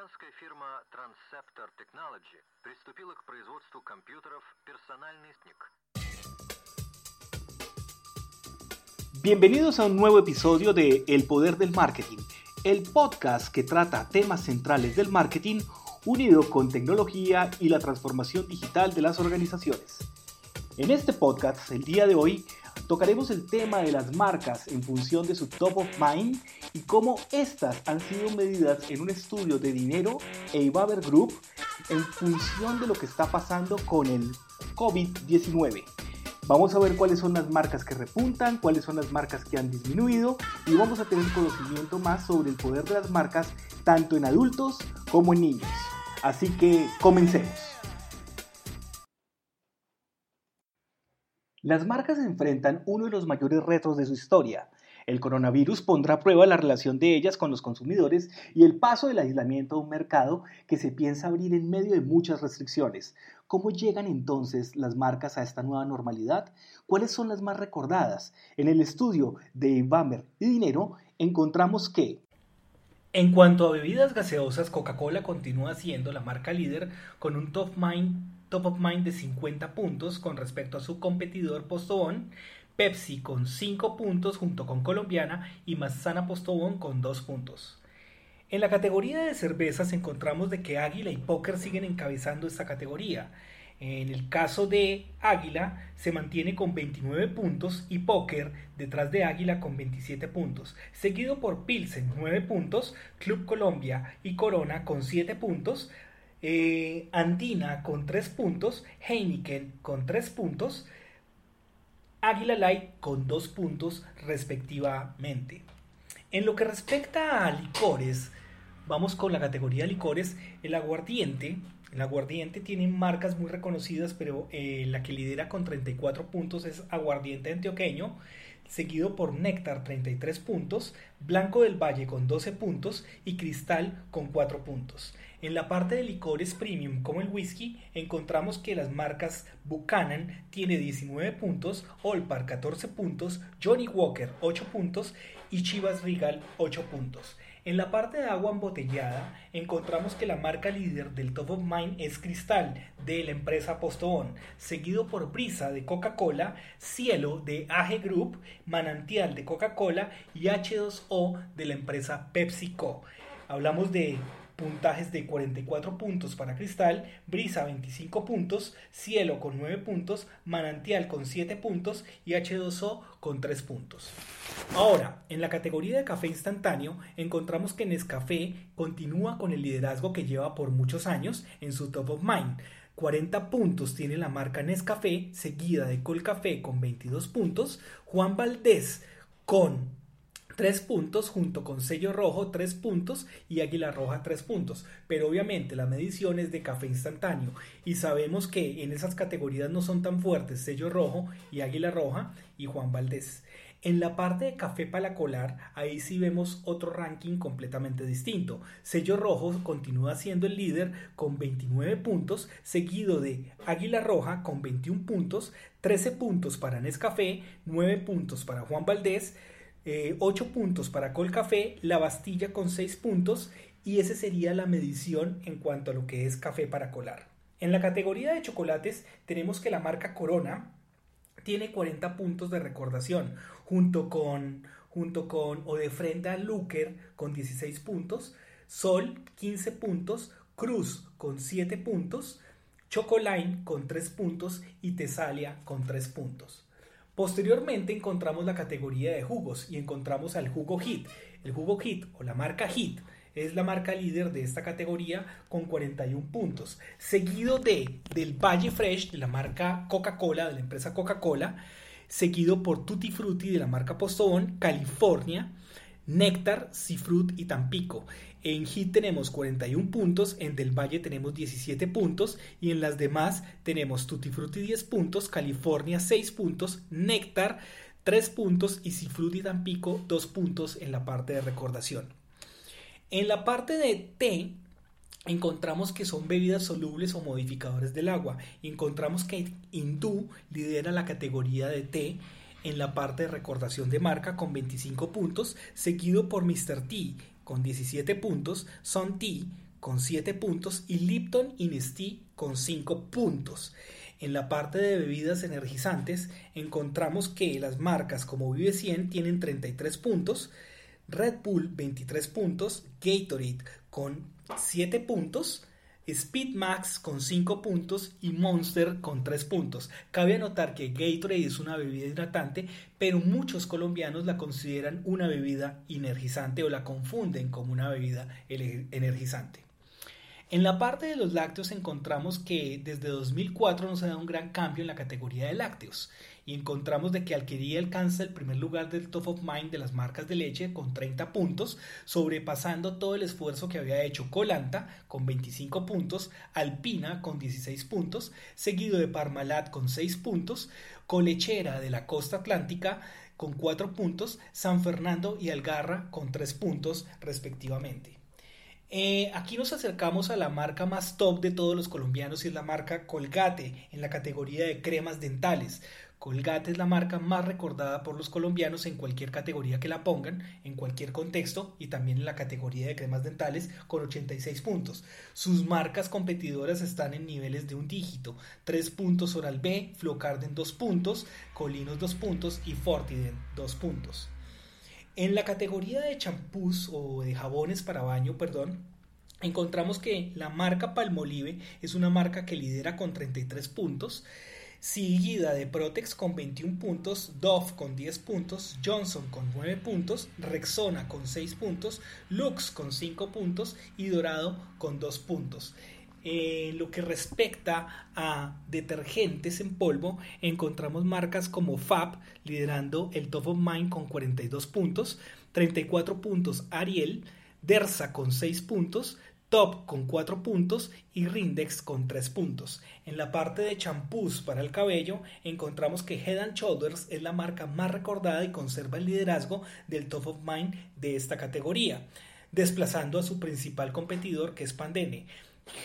Американская фирма Transceptor Technology приступила к производству компьютеров «Персональный SNCC». Bienvenidos a un nuevo episodio de El Poder del Marketing, el podcast que trata temas centrales del marketing unido con tecnología y la transformación digital de las organizaciones. En este podcast, el día de hoy, tocaremos el tema de las marcas en función de su top of mind y cómo estas han sido medidas en un estudio de dinero e Ibaber Group en función de lo que está pasando con el COVID-19. Vamos a ver cuáles son las marcas que repuntan, cuáles son las marcas que han disminuido y vamos a tener conocimiento más sobre el poder de las marcas tanto en adultos como en niños. Así que comencemos. Las marcas enfrentan uno de los mayores retos de su historia. El coronavirus pondrá a prueba la relación de ellas con los consumidores y el paso del aislamiento a un mercado que se piensa abrir en medio de muchas restricciones. ¿Cómo llegan entonces las marcas a esta nueva normalidad? ¿Cuáles son las más recordadas? En el estudio de Bamber y Dinero encontramos que en cuanto a bebidas gaseosas, Coca-Cola continúa siendo la marca líder con un top mind top of mind de 50 puntos con respecto a su competidor Postobón, Pepsi con 5 puntos junto con Colombiana y Mazzana Postobón con 2 puntos. En la categoría de cervezas encontramos de que Águila y Póker siguen encabezando esta categoría. En el caso de Águila se mantiene con 29 puntos y Póker detrás de Águila con 27 puntos, seguido por Pilsen 9 puntos, Club Colombia y Corona con 7 puntos, eh, Andina con 3 puntos, Heineken con 3 puntos, Águila Light con 2 puntos respectivamente. En lo que respecta a licores, vamos con la categoría de licores, el aguardiente. El aguardiente tiene marcas muy reconocidas, pero eh, la que lidera con 34 puntos es Aguardiente Antioqueño, seguido por Néctar 33 puntos, Blanco del Valle con 12 puntos y Cristal con 4 puntos. En la parte de licores premium como el whisky encontramos que las marcas Buchanan tiene 19 puntos, Olpar 14 puntos, Johnny Walker 8 puntos y Chivas Regal 8 puntos. En la parte de agua embotellada encontramos que la marca líder del top of mind es Cristal de la empresa Postobón, seguido por Brisa de Coca-Cola, Cielo de AG Group, Manantial de Coca-Cola y H2O de la empresa PepsiCo. Hablamos de puntajes de 44 puntos para Cristal, Brisa 25 puntos, Cielo con 9 puntos, Manantial con 7 puntos y H2O con 3 puntos. Ahora, en la categoría de café instantáneo, encontramos que Nescafé continúa con el liderazgo que lleva por muchos años en su top of mind. 40 puntos tiene la marca Nescafé, seguida de Colcafé con 22 puntos, Juan Valdés con 3 puntos junto con sello rojo 3 puntos y águila roja 3 puntos. Pero obviamente la medición es de café instantáneo y sabemos que en esas categorías no son tan fuertes sello rojo y águila roja y Juan Valdés. En la parte de café para colar, ahí sí vemos otro ranking completamente distinto. Sello Rojo continúa siendo el líder con 29 puntos, seguido de Águila Roja con 21 puntos, 13 puntos para Nescafé, 9 puntos para Juan Valdés, 8 eh, puntos para Colcafé, La Bastilla con 6 puntos y esa sería la medición en cuanto a lo que es café para colar. En la categoría de chocolates tenemos que la marca Corona tiene 40 puntos de recordación junto con junto con o de frente a Luker con 16 puntos, Sol 15 puntos, Cruz con 7 puntos, Chocoline con 3 puntos y Tesalia con 3 puntos. Posteriormente encontramos la categoría de jugos y encontramos al jugo Hit. El jugo Hit o la marca Hit es la marca líder de esta categoría con 41 puntos, seguido de del Valle Fresh de la marca Coca-Cola, de la empresa Coca-Cola, seguido por Tutti Frutti de la marca Postobón, California, Néctar, Cifrut y Tampico. En Hit tenemos 41 puntos, en Del Valle tenemos 17 puntos y en las demás tenemos Tutti Frutti 10 puntos, California 6 puntos, Néctar 3 puntos y Cifrut y Tampico 2 puntos en la parte de recordación. En la parte de té encontramos que son bebidas solubles o modificadores del agua. Encontramos que Hindú lidera la categoría de té en la parte de recordación de marca con 25 puntos, seguido por Mr. T con 17 puntos, Son T con 7 puntos y Lipton y Nestlé con 5 puntos. En la parte de bebidas energizantes encontramos que las marcas como Vive 100 tienen 33 puntos, Red Bull 23 puntos, Gatorade con 7 puntos, Speed Max con 5 puntos y Monster con 3 puntos. Cabe anotar que Gatorade es una bebida hidratante, pero muchos colombianos la consideran una bebida energizante o la confunden como una bebida energizante. En la parte de los lácteos encontramos que desde 2004 no se da un gran cambio en la categoría de lácteos y encontramos de que Alquería alcanza el primer lugar del top of mind de las marcas de leche con 30 puntos, sobrepasando todo el esfuerzo que había hecho Colanta con 25 puntos, Alpina con 16 puntos, seguido de Parmalat con 6 puntos, Colechera de la costa atlántica con 4 puntos, San Fernando y Algarra con 3 puntos respectivamente. Eh, aquí nos acercamos a la marca más top de todos los colombianos y es la marca Colgate en la categoría de cremas dentales. Colgate es la marca más recordada por los colombianos en cualquier categoría que la pongan, en cualquier contexto y también en la categoría de cremas dentales con 86 puntos. Sus marcas competidoras están en niveles de un dígito, 3 puntos Oral B, Flocarden 2 puntos, Colinos 2 puntos y Fortiden 2 puntos. En la categoría de champús o de jabones para baño, perdón, encontramos que la marca Palmolive es una marca que lidera con 33 puntos, seguida de Protex con 21 puntos, Dove con 10 puntos, Johnson con 9 puntos, Rexona con 6 puntos, Lux con 5 puntos y Dorado con 2 puntos. En lo que respecta a detergentes en polvo, encontramos marcas como Fab liderando el top of mind con 42 puntos, 34 puntos Ariel, Dersa con 6 puntos, Top con 4 puntos y Rindex con 3 puntos. En la parte de champús para el cabello encontramos que Head Shoulders es la marca más recordada y conserva el liderazgo del top of mind de esta categoría, desplazando a su principal competidor que es Pandene.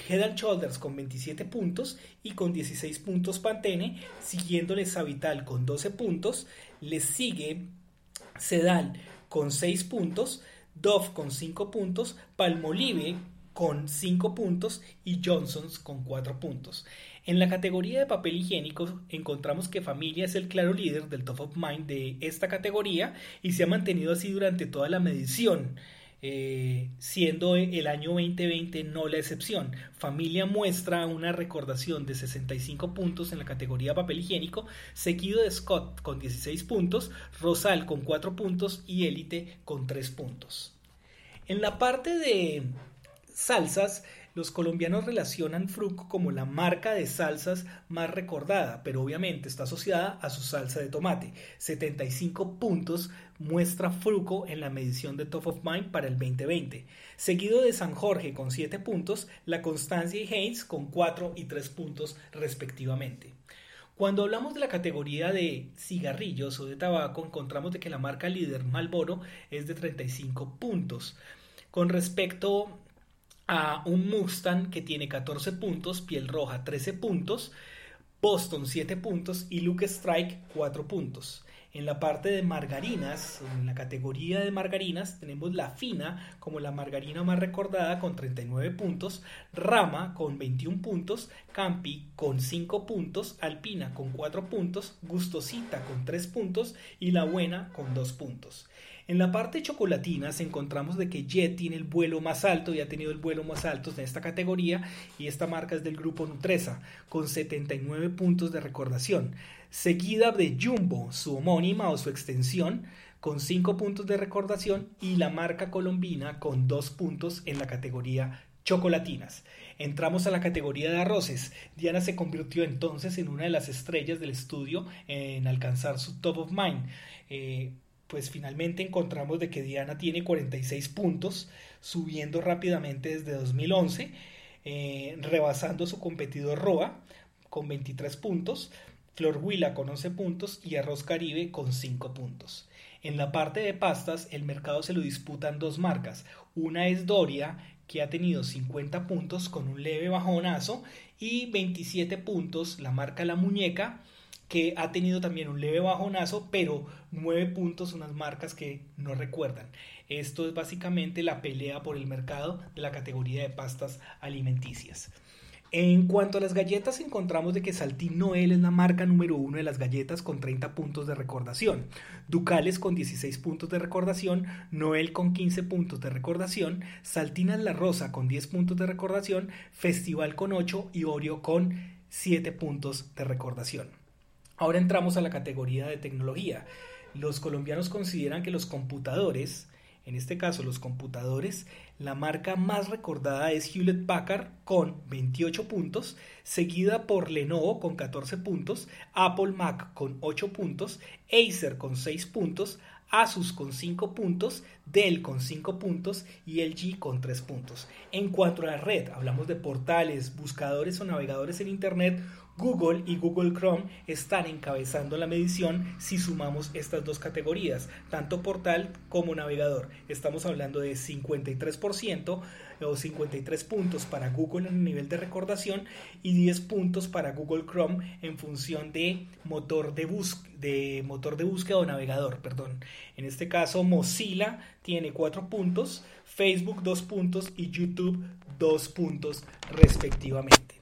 Head Shoulders con 27 puntos y con 16 puntos Pantene, siguiéndole Savital con 12 puntos, le sigue Sedal con 6 puntos, Dove con 5 puntos, Palmolive con 5 puntos y Johnson's con 4 puntos. En la categoría de papel higiénico encontramos que Familia es el claro líder del top of mind de esta categoría y se ha mantenido así durante toda la medición. Eh, siendo el año 2020 no la excepción. Familia muestra una recordación de 65 puntos en la categoría papel higiénico, seguido de Scott con 16 puntos, Rosal con 4 puntos y Elite con 3 puntos. En la parte de salsas, los colombianos relacionan Fruco como la marca de salsas más recordada, pero obviamente está asociada a su salsa de tomate. 75 puntos muestra Fruco en la medición de Top of Mind para el 2020. Seguido de San Jorge con 7 puntos, La Constancia y Haynes con 4 y 3 puntos respectivamente. Cuando hablamos de la categoría de cigarrillos o de tabaco, encontramos de que la marca líder Malboro es de 35 puntos. Con respecto a un Mustang que tiene 14 puntos, piel roja 13 puntos, Boston 7 puntos y Luke Strike 4 puntos. En la parte de margarinas, en la categoría de margarinas, tenemos la fina como la margarina más recordada con 39 puntos, Rama con 21 puntos, Campi con 5 puntos, Alpina con 4 puntos, Gustosita con 3 puntos y La Buena con 2 puntos. En la parte chocolatinas encontramos de que Jet tiene el vuelo más alto y ha tenido el vuelo más alto de esta categoría y esta marca es del grupo Nutresa con 79 puntos de recordación, seguida de Jumbo, su homónima o su extensión con 5 puntos de recordación y la marca colombina con 2 puntos en la categoría chocolatinas. Entramos a la categoría de arroces. Diana se convirtió entonces en una de las estrellas del estudio en alcanzar su top of mind. Eh, pues finalmente encontramos de que Diana tiene 46 puntos, subiendo rápidamente desde 2011, eh, rebasando su competidor Roa con 23 puntos, Flor Huila con 11 puntos y Arroz Caribe con 5 puntos. En la parte de pastas, el mercado se lo disputan dos marcas. Una es Doria, que ha tenido 50 puntos con un leve bajonazo, y 27 puntos la marca La Muñeca, que ha tenido también un leve bajonazo, pero 9 puntos, unas marcas que no recuerdan. Esto es básicamente la pelea por el mercado de la categoría de pastas alimenticias. En cuanto a las galletas, encontramos de que Saltín Noel es la marca número uno de las galletas con 30 puntos de recordación, Ducales con 16 puntos de recordación, Noel con 15 puntos de recordación, Saltinas La Rosa con 10 puntos de recordación, Festival con 8 y Oreo con 7 puntos de recordación. Ahora entramos a la categoría de tecnología. Los colombianos consideran que los computadores, en este caso los computadores, la marca más recordada es Hewlett Packard con 28 puntos, seguida por Lenovo con 14 puntos, Apple Mac con 8 puntos, Acer con 6 puntos, Asus con 5 puntos, Dell con 5 puntos y LG con 3 puntos. En cuanto a la red, hablamos de portales, buscadores o navegadores en Internet, Google y Google Chrome están encabezando la medición si sumamos estas dos categorías, tanto portal como navegador. Estamos hablando de 53% o 53 puntos para Google en el nivel de recordación y 10 puntos para Google Chrome en función de motor de, de motor de búsqueda o navegador, perdón. En este caso Mozilla tiene 4 puntos, Facebook 2 puntos y YouTube 2 puntos respectivamente.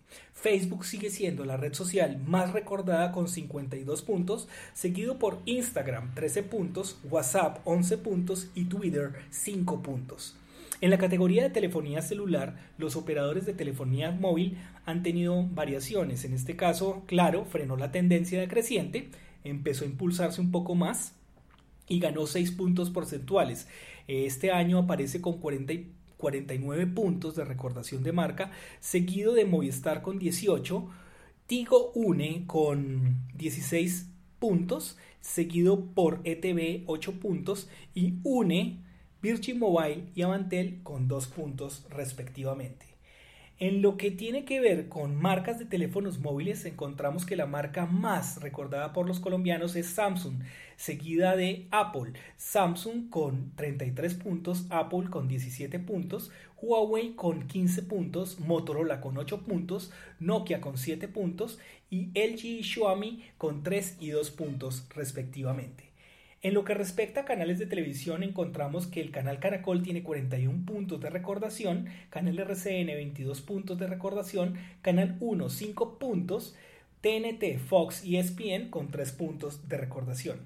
Facebook sigue siendo la red social más recordada con 52 puntos, seguido por Instagram 13 puntos, WhatsApp 11 puntos y Twitter 5 puntos. En la categoría de telefonía celular, los operadores de telefonía móvil han tenido variaciones. En este caso, claro, frenó la tendencia decreciente, empezó a impulsarse un poco más y ganó 6 puntos porcentuales. Este año aparece con 40 49 puntos de recordación de marca, seguido de Movistar con 18, Tigo Une con 16 puntos, seguido por ETV 8 puntos y Une, Virgin Mobile y Avantel con 2 puntos respectivamente. En lo que tiene que ver con marcas de teléfonos móviles, encontramos que la marca más recordada por los colombianos es Samsung, seguida de Apple. Samsung con 33 puntos, Apple con 17 puntos, Huawei con 15 puntos, Motorola con 8 puntos, Nokia con 7 puntos y LG y Xiaomi con 3 y 2 puntos respectivamente. En lo que respecta a canales de televisión, encontramos que el canal Caracol tiene 41 puntos de recordación, canal RCN 22 puntos de recordación, canal 1 5 puntos, TNT, Fox y ESPN con 3 puntos de recordación.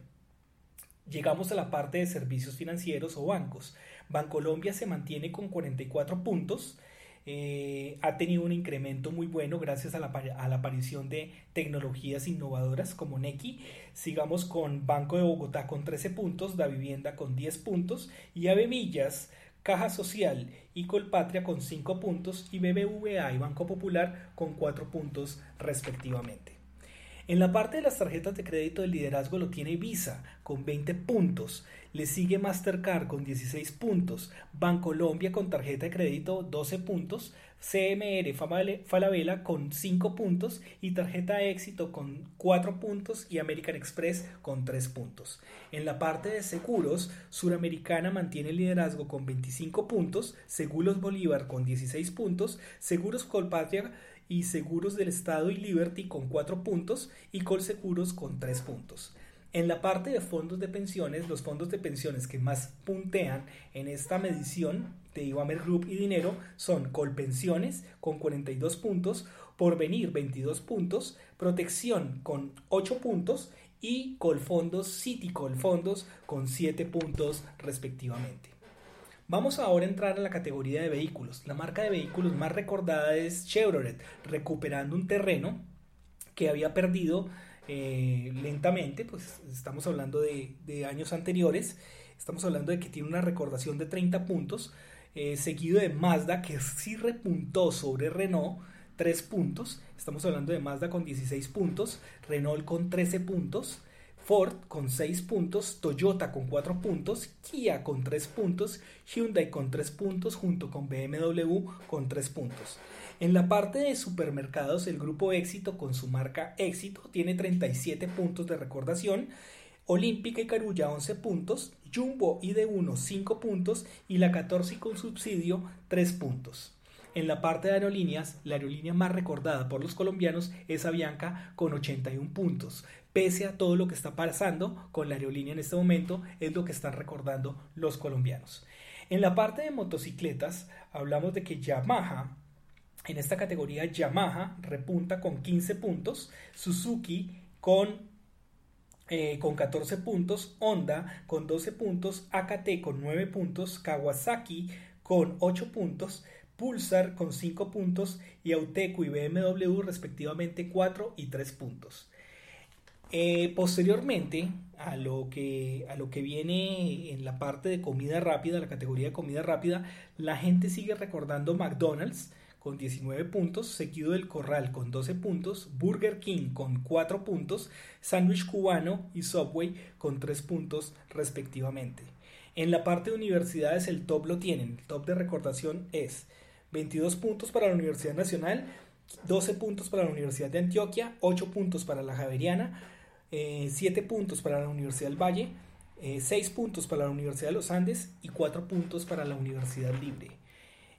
Llegamos a la parte de servicios financieros o bancos. Bancolombia se mantiene con 44 puntos, eh, ha tenido un incremento muy bueno gracias a la, aparición de tecnologías innovadoras como Neki. Sigamos con Banco de Bogotá con 13 puntos, Da Vivienda con 10 puntos y Ave Millas, Caja Social y Colpatria con 5 puntos y BBVA y Banco Popular con 4 puntos respectivamente. En la parte de las tarjetas de crédito el liderazgo lo tiene Visa con 20 puntos, le sigue Mastercard con 16 puntos, Bancolombia con tarjeta de crédito 12 puntos, CMR Falabella con 5 puntos. Y tarjeta éxito con 4 puntos. Y American Express con 3 puntos. En la parte de seguros, Suramericana mantiene el liderazgo con 25 puntos, Seguros Bolívar con 16 puntos, Seguros Colpatria y Seguros del Estado y Liberty con 4 puntos y Colseguros con 3 puntos. En la parte de fondos de pensiones, los fondos de pensiones que más puntean en esta medición de Iwamer Group y Dinero son Colpensiones con 42 puntos, Porvenir 22 puntos, Protección con 8 puntos y Colfondos City Colfondos con 7 puntos respectivamente. Vamos ahora a entrar a la categoría de vehículos. La marca de vehículos más recordada es Chevrolet, recuperando un terreno que había perdido eh, lentamente, pues estamos hablando de, años anteriores, estamos hablando de que tiene una recordación de 30 puntos, eh, seguido de Mazda, que sí repuntó sobre Renault, 3 puntos, estamos hablando de Mazda con 16 puntos, Renault con 13 puntos, Ford con 6 puntos, Toyota con 4 puntos, Kia con 3 puntos, Hyundai con 3 puntos junto con BMW con 3 puntos. En la parte de supermercados, el grupo Éxito con su marca Éxito tiene 37 puntos de recordación, Olímpica y Carulla 11 puntos, Jumbo y de 1 5 puntos y la 14 con subsidio 3 puntos. En la parte de aerolíneas, la aerolínea más recordada por los colombianos es Avianca con 81 puntos. Pese a todo lo que está pasando con la aerolínea en este momento, es lo que están recordando los colombianos. En la parte de motocicletas, hablamos de que Yamaha, en esta categoría Yamaha repunta con 15 puntos, Suzuki con eh, con 14 puntos, Honda con 12 puntos, AKT con 9 puntos, Kawasaki con 8 puntos, Pulsar con 5 puntos y Auteco y BMW respectivamente 4 y 3 puntos. Eh, posteriormente a lo, que, a lo que viene en la parte de comida rápida, la categoría de comida rápida, la gente sigue recordando McDonald's con 19 puntos, seguido del Corral con 12 puntos, Burger King con 4 puntos, Sandwich Cubano y Subway con 3 puntos respectivamente. En la parte de universidades el top lo tienen, el top de recordación es 22 puntos para la Universidad Nacional, 12 puntos para la Universidad de Antioquia, 8 puntos para la Javeriana, 7 eh, puntos para la Universidad del Valle, 6 eh, puntos para la Universidad de los Andes y 4 puntos para la Universidad Libre.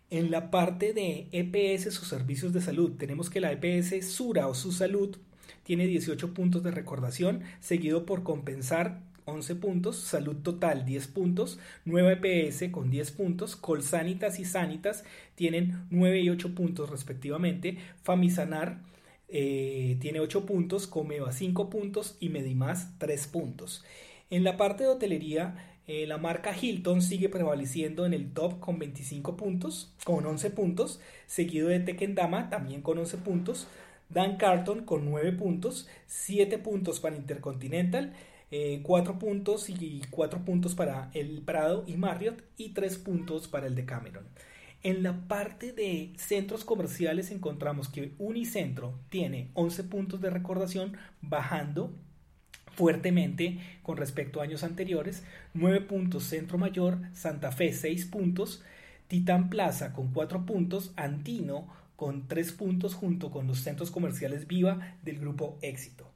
En la parte de EPS o servicios de salud, tenemos que la EPS Sura o su salud tiene 18 puntos de recordación, seguido por compensar 11 puntos, Salud Total 10 puntos, Nueva EPS con 10 puntos, Colsanitas y Sanitas tienen 9 y 8 puntos respectivamente, Famisanar eh, tiene 8 puntos, Comeva 5 puntos y Medimás 3 puntos. En la parte de hotelería, eh, la marca Hilton sigue prevaleciendo en el top con 25 puntos, con 11 puntos, seguido de Tekendama también con 11 puntos, Dan Carton con 9 puntos, 7 puntos para Intercontinental, 4 eh, puntos y 4 puntos para el Prado y Marriott y 3 puntos para el de Cameron. En la parte de centros comerciales encontramos que Unicentro tiene 11 puntos de recordación bajando fuertemente con respecto a años anteriores, 9 puntos Centro Mayor, Santa Fe 6 puntos, Titán Plaza con 4 puntos, Antino con 3 puntos junto con los centros comerciales Viva del grupo Éxito.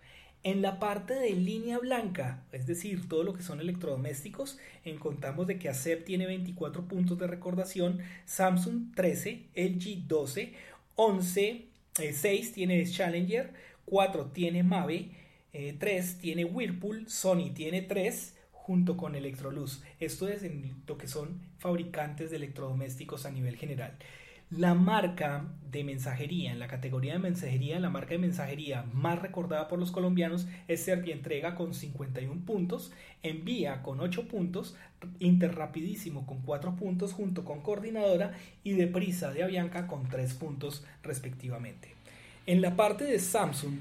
En la parte de línea blanca, es decir, todo lo que son electrodomésticos, encontramos de que ACEP tiene 24 puntos de recordación, Samsung 13, LG 12, 11, 6 tiene Challenger, 4 tiene Mave, 3 eh, tiene Whirlpool, Sony tiene 3 junto con Electrolux. Esto es en lo que son fabricantes de electrodomésticos a nivel general. La marca de mensajería, en la categoría de mensajería, la marca de mensajería más recordada por los colombianos es Servientrega con 51 puntos, Envía con 8 puntos, Interrapidísimo con 4 puntos junto con Coordinadora y Deprisa de Avianca con 3 puntos respectivamente. En la parte de Samsung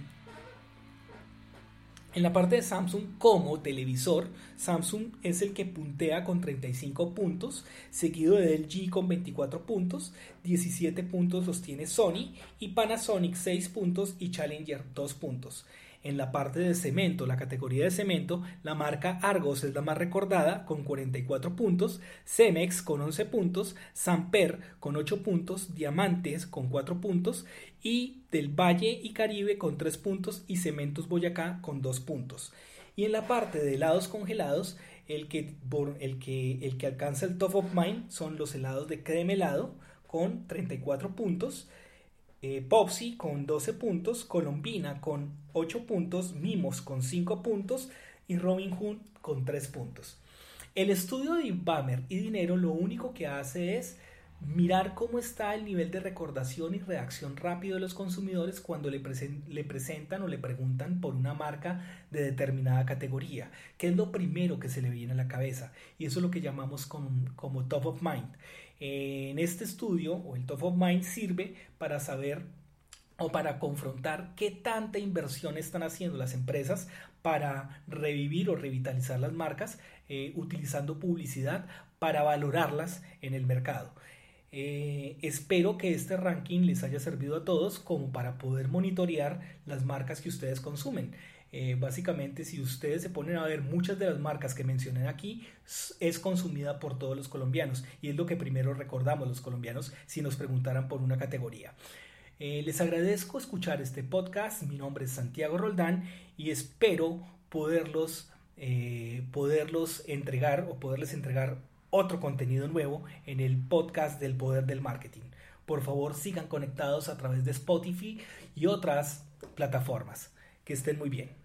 en la parte de Samsung como televisor, Samsung es el que puntea con 35 puntos, seguido de LG con 24 puntos, 17 puntos los tiene Sony y Panasonic 6 puntos y Challenger 2 puntos. En la parte de cemento, la categoría de cemento, la marca Argos es la más recordada con 44 puntos, Cemex con 11 puntos, Samper con 8 puntos, Diamantes con 4 puntos y del Valle y Caribe con 3 puntos y Cementos Boyacá con 2 puntos. Y en la parte de helados congelados, el que, el que, el que alcanza el top of mind son los helados de crema helado con 34 puntos, eh, con 12 puntos, Colombina con 8 puntos, Mimos con 5 puntos y Robin Hood con 3 puntos. El estudio de Inbamer y Dinero lo único que hace es mirar cómo está el nivel de recordación y reacción rápido de los consumidores cuando le, le, presentan o le preguntan por una marca de determinada categoría, que es lo primero que se le viene a la cabeza y eso es lo que llamamos como top of mind en este estudio, o el top of mind, sirve para saber o para confrontar qué tanta inversión están haciendo las empresas para revivir o revitalizar las marcas eh, utilizando publicidad para valorarlas en el mercado. Eh, espero que este ranking les haya servido a todos como para poder monitorear las marcas que ustedes consumen. Eh, básicamente, si ustedes se ponen a ver muchas de las marcas que mencioné aquí, es consumida por todos los colombianos y es lo que primero recordamos los colombianos si nos preguntaran por una categoría. Eh, les agradezco escuchar este podcast. Mi nombre es Santiago Roldán y espero poderlos, eh, poderlos entregar o poderles entregar otro contenido nuevo en el podcast del poder del marketing. Por favor, sigan conectados a través de Spotify y otras plataformas. Que estén muy bien.